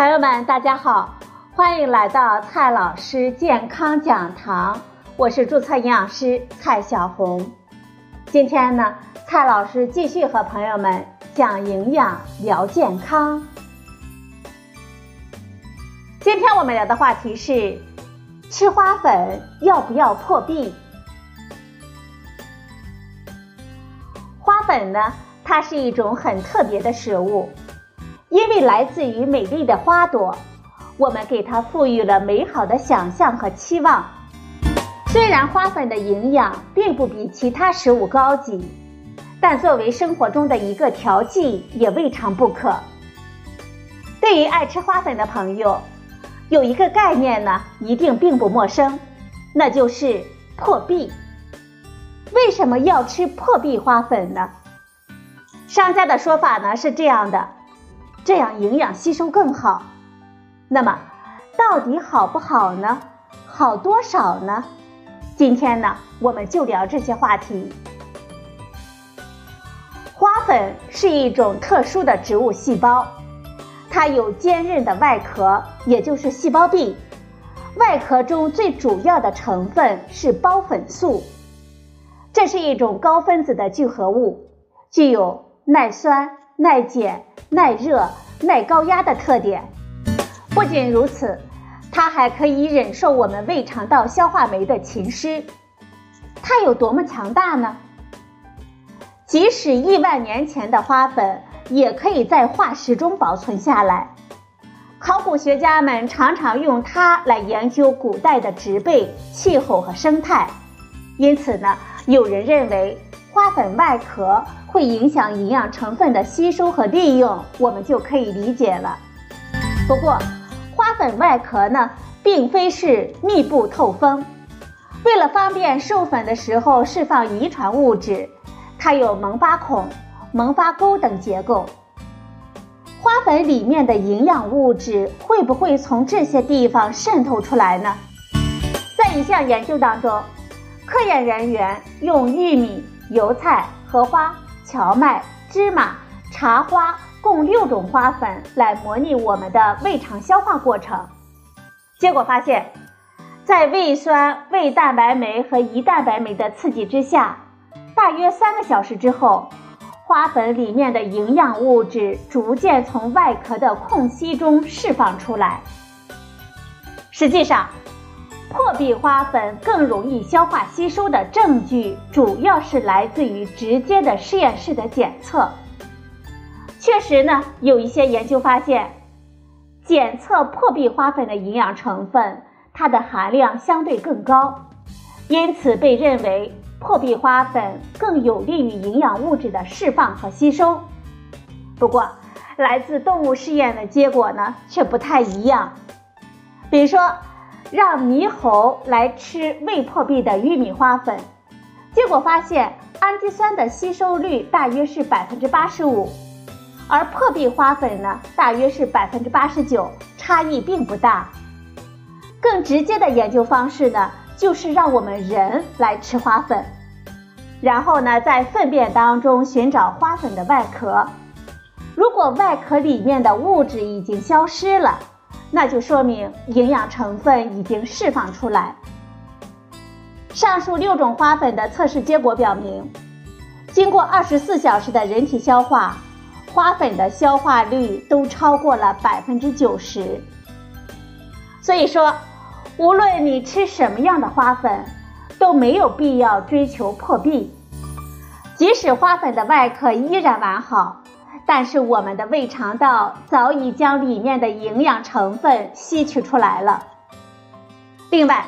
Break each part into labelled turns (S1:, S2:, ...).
S1: 朋友们，大家好，欢迎来到蔡老师健康讲堂，我是注册营养师蔡小红。今天呢，蔡老师继续和朋友们讲营养聊健康。今天我们聊的话题是：吃花粉要不要破壁？花粉呢，它是一种很特别的食物。因为来自于美丽的花朵，我们给它赋予了美好的想象和期望。虽然花粉的营养并不比其他食物高级，但作为生活中的一个调剂也未尝不可。对于爱吃花粉的朋友，有一个概念呢，一定并不陌生，那就是破壁。为什么要吃破壁花粉呢？商家的说法呢是这样的。这样营养吸收更好。那么，到底好不好呢？好多少呢？今天呢，我们就聊这些话题。花粉是一种特殊的植物细胞，它有坚韧的外壳，也就是细胞壁。外壳中最主要的成分是孢粉素，这是一种高分子的聚合物，具有耐酸。耐碱、耐热、耐高压的特点。不仅如此，它还可以忍受我们胃肠道消化酶的侵蚀。它有多么强大呢？即使亿万年前的花粉，也可以在化石中保存下来。考古学家们常常用它来研究古代的植被、气候和生态。因此呢，有人认为花粉外壳。会影响营养成分的吸收和利用，我们就可以理解了。不过，花粉外壳呢，并非是密不透风。为了方便授粉的时候释放遗传物质，它有萌发孔、萌发沟等结构。花粉里面的营养物质会不会从这些地方渗透出来呢？在一项研究当中，科研人员用玉米、油菜、荷花。荞麦、芝麻、茶花共六种花粉来模拟我们的胃肠消化过程，结果发现，在胃酸、胃蛋白酶和胰蛋白酶的刺激之下，大约三个小时之后，花粉里面的营养物质逐渐从外壳的空隙中释放出来。实际上，破壁花粉更容易消化吸收的证据，主要是来自于直接的实验室的检测。确实呢，有一些研究发现，检测破壁花粉的营养成分，它的含量相对更高，因此被认为破壁花粉更有利于营养物质的释放和吸收。不过，来自动物试验的结果呢，却不太一样。比如说。让猕猴来吃未破壁的玉米花粉，结果发现氨基酸的吸收率大约是百分之八十五，而破壁花粉呢大约是百分之八十九，差异并不大。更直接的研究方式呢，就是让我们人来吃花粉，然后呢在粪便当中寻找花粉的外壳，如果外壳里面的物质已经消失了。那就说明营养成分已经释放出来。上述六种花粉的测试结果表明，经过二十四小时的人体消化，花粉的消化率都超过了百分之九十。所以说，无论你吃什么样的花粉，都没有必要追求破壁。即使花粉的外壳依然完好。但是我们的胃肠道早已将里面的营养成分吸取出来了。另外，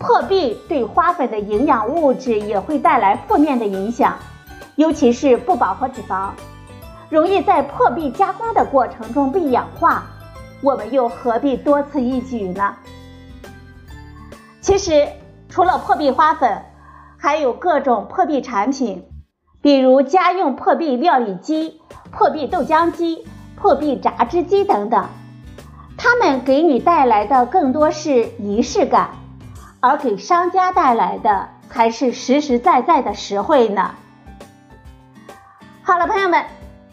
S1: 破壁对花粉的营养物质也会带来负面的影响，尤其是不饱和脂肪，容易在破壁加工的过程中被氧化。我们又何必多此一举呢？其实，除了破壁花粉，还有各种破壁产品，比如家用破壁料理机。破壁豆浆机、破壁榨汁机等等，它们给你带来的更多是仪式感，而给商家带来的才是实实在在的实惠呢。好了，朋友们，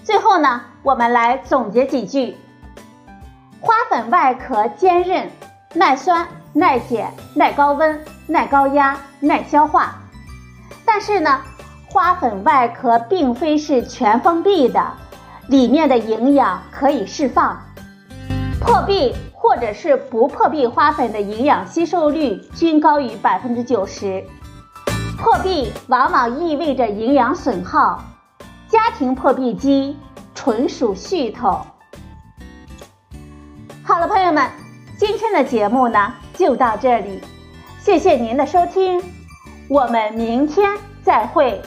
S1: 最后呢，我们来总结几句：花粉外壳坚韧、耐酸、耐碱、耐高温、耐高压、耐消化。但是呢，花粉外壳并非是全封闭的，里面的营养可以释放。破壁或者是不破壁花粉的营养吸收率均高于百分之九十。破壁往往意味着营养损耗，家庭破壁机纯属噱头。好了，朋友们，今天的节目呢就到这里，谢谢您的收听，我们明天再会。